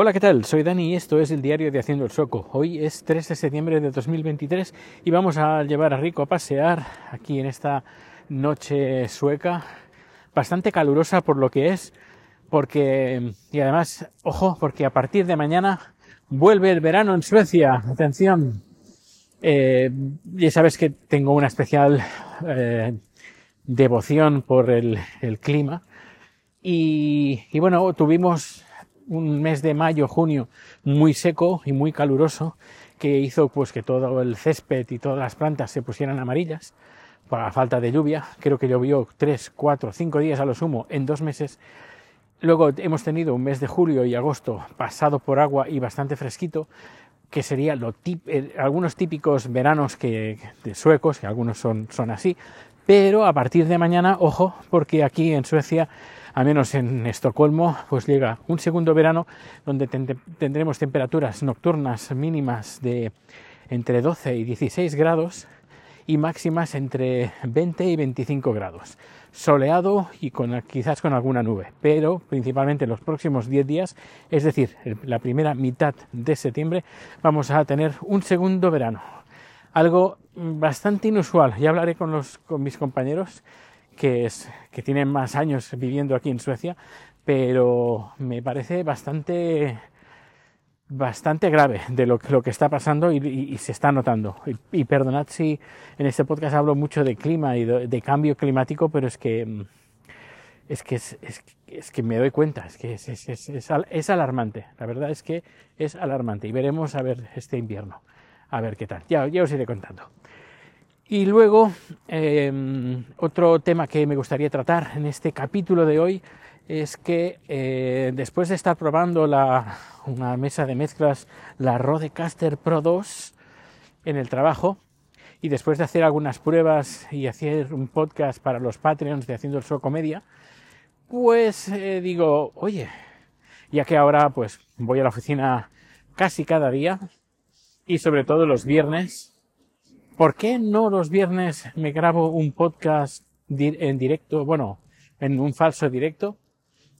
Hola, ¿qué tal? Soy Dani y esto es el diario de Haciendo el Soco. Hoy es 3 de septiembre de 2023 y vamos a llevar a Rico a pasear aquí en esta noche sueca, bastante calurosa por lo que es, porque, y además, ojo, porque a partir de mañana vuelve el verano en Suecia. Atención. Eh, ya sabes que tengo una especial eh, devoción por el, clima. Y bueno, tuvimos un mes de mayo, junio muy seco y muy caluroso que hizo pues que todo el césped y todas las plantas se pusieran amarillas por la falta de lluvia. Creo que llovió tres, cuatro, cinco días a lo sumo en dos meses. Luego hemos tenido un mes de julio y agosto pasado por agua y bastante fresquito, que sería lo eh, algunos típicos veranos que, de suecos, que algunos son, son así. Pero a partir de mañana, ojo, porque aquí en Suecia al menos en Estocolmo, pues llega un segundo verano donde tendremos temperaturas nocturnas mínimas de entre 12 y 16 grados y máximas entre 20 y 25 grados. Soleado y con, quizás con alguna nube, pero principalmente los próximos 10 días, es decir, la primera mitad de septiembre, vamos a tener un segundo verano. Algo bastante inusual. Ya hablaré con, los, con mis compañeros que, es, que tienen más años viviendo aquí en Suecia, pero me parece bastante bastante grave de lo, lo que está pasando y, se está notando. Y, perdonad si en este podcast hablo mucho de clima y de, cambio climático, pero es que es que es, es, que me doy cuenta, es que es, es, alarmante. La verdad es que es alarmante y veremos a ver este invierno, a ver qué tal. Ya, os iré contando. Y luego, em, otro tema que me gustaría tratar en este capítulo de hoy es que eh, después de estar probando la, una mesa de mezclas, la Rodecaster Pro 2, en el trabajo, y después de hacer algunas pruebas y hacer un podcast para los Patreons de Haciendo el Show Comedia, pues eh, digo, oye, ya que ahora pues voy a la oficina casi cada día y sobre todo los viernes, ¿por qué no los viernes me grabo un podcast en directo, bueno, en un falso directo?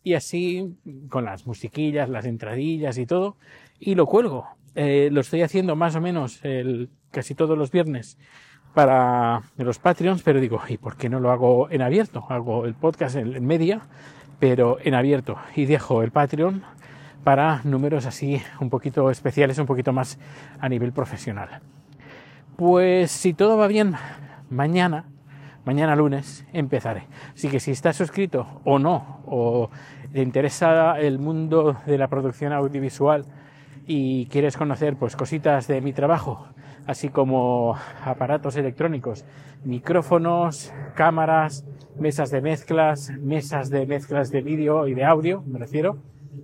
Y así, con las musiquillas, las entradillas y todo, y lo cuelgo. Eh, lo estoy haciendo más o menos casi todos los viernes para los Patreons, pero digo, ¿y por qué no lo hago en abierto? Hago el podcast en, media, pero en abierto, y dejo el Patreon para números así un poquito especiales, un poquito más a nivel profesional. Pues si todo va bien, mañana, mañana lunes, empezaré. Así que si estás suscrito o no, o te interesa el mundo de la producción audiovisual y quieres conocer pues cositas de mi trabajo, así como aparatos electrónicos, micrófonos, cámaras, mesas de mezclas, mesas de mezclas de vídeo y de audio, me refiero,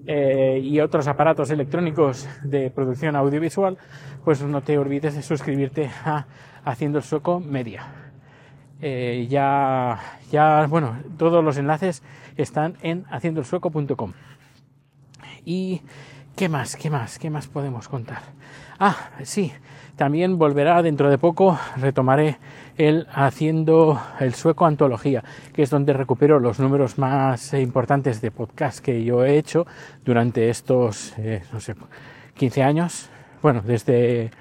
eh, y otros aparatos electrónicos de producción audiovisual, pues no te olvides de suscribirte a Haciendo el Soco Media. Eh, ya, ya, bueno, todos los enlaces están en haciendoelsueco.com. ¿Y qué más? ¿Qué más? ¿Qué más podemos contar? Ah, sí, también volverá dentro de poco, retomaré el haciendo el sueco antología, que es donde recupero los números más importantes de podcast que yo he hecho durante estos, eh, no sé, 15 años. Bueno, desde,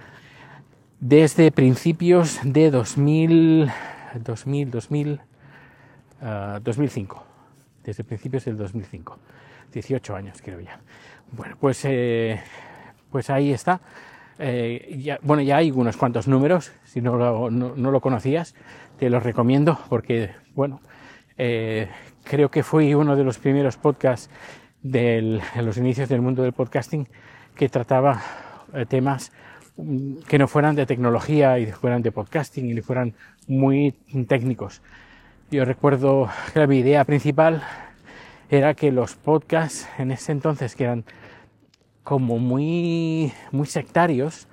desde principios de 2000, 2000, 2000, 2005. Desde principios del 2005. 18 años creo ya. Bueno, pues, eh, pues ahí está. Eh, ya, bueno, ya hay unos cuantos números, si no lo, no, lo conocías, te los recomiendo porque, bueno, eh, creo que fui uno de los primeros podcasts de los inicios del mundo del podcasting que trataba temas mm, que no fueran de tecnología y fueran de podcasting y fueran muy técnicos. Yo recuerdo que mi idea principal era que los podcasts en ese entonces, que eran como muy, muy sectarios,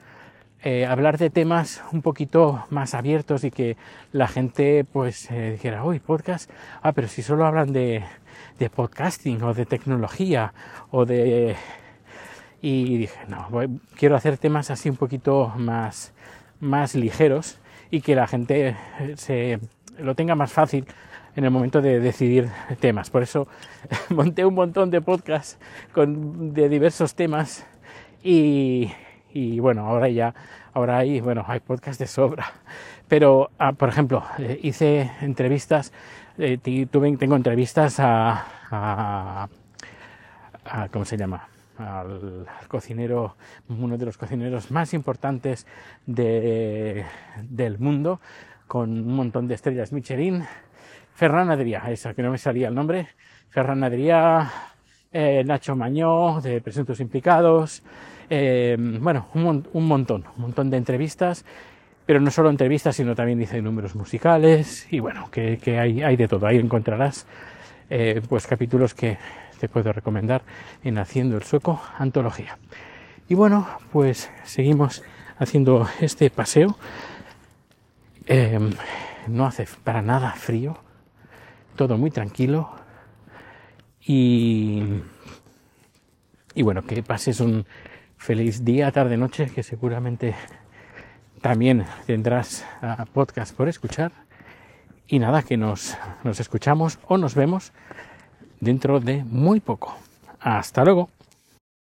eh, hablar de temas un poquito más abiertos y que la gente pues eh, dijera, uy, podcast, ah, pero si solo hablan de, de podcasting o de tecnología o de... Y dije, no, quiero hacer temas así un poquito más, más ligeros y que la gente se lo tenga más fácil en el momento de decidir temas. Por eso monté un montón de podcasts con, de diversos temas y, bueno, ahora ya, ahora hay, bueno, hay podcasts de sobra. Pero, ah, por ejemplo, eh, hice entrevistas, eh, tengo entrevistas a, ¿cómo se llama? al cocinero, uno de los cocineros más importantes de, del mundo, con un montón de estrellas Michelin, Ferran Adrià, esa que no me salía el nombre, Ferran Adrià, eh, Nacho Mañó, de Presuntos Implicados, eh, bueno, un, montón, un montón de entrevistas, pero no solo entrevistas, sino también dice números musicales, y bueno, que, que hay, hay, de todo, ahí encontrarás eh, pues capítulos que te puedo recomendar en Haciendo el Sueco Antología. Y bueno, pues seguimos haciendo este paseo. Em, no hace para nada frío, todo muy tranquilo. Y, y bueno, que pases un feliz día, tarde, noche, que seguramente también tendrás ah, podcast por escuchar. Y nada, que nos, nos escuchamos o nos vemos dentro de muy poco. Hasta luego.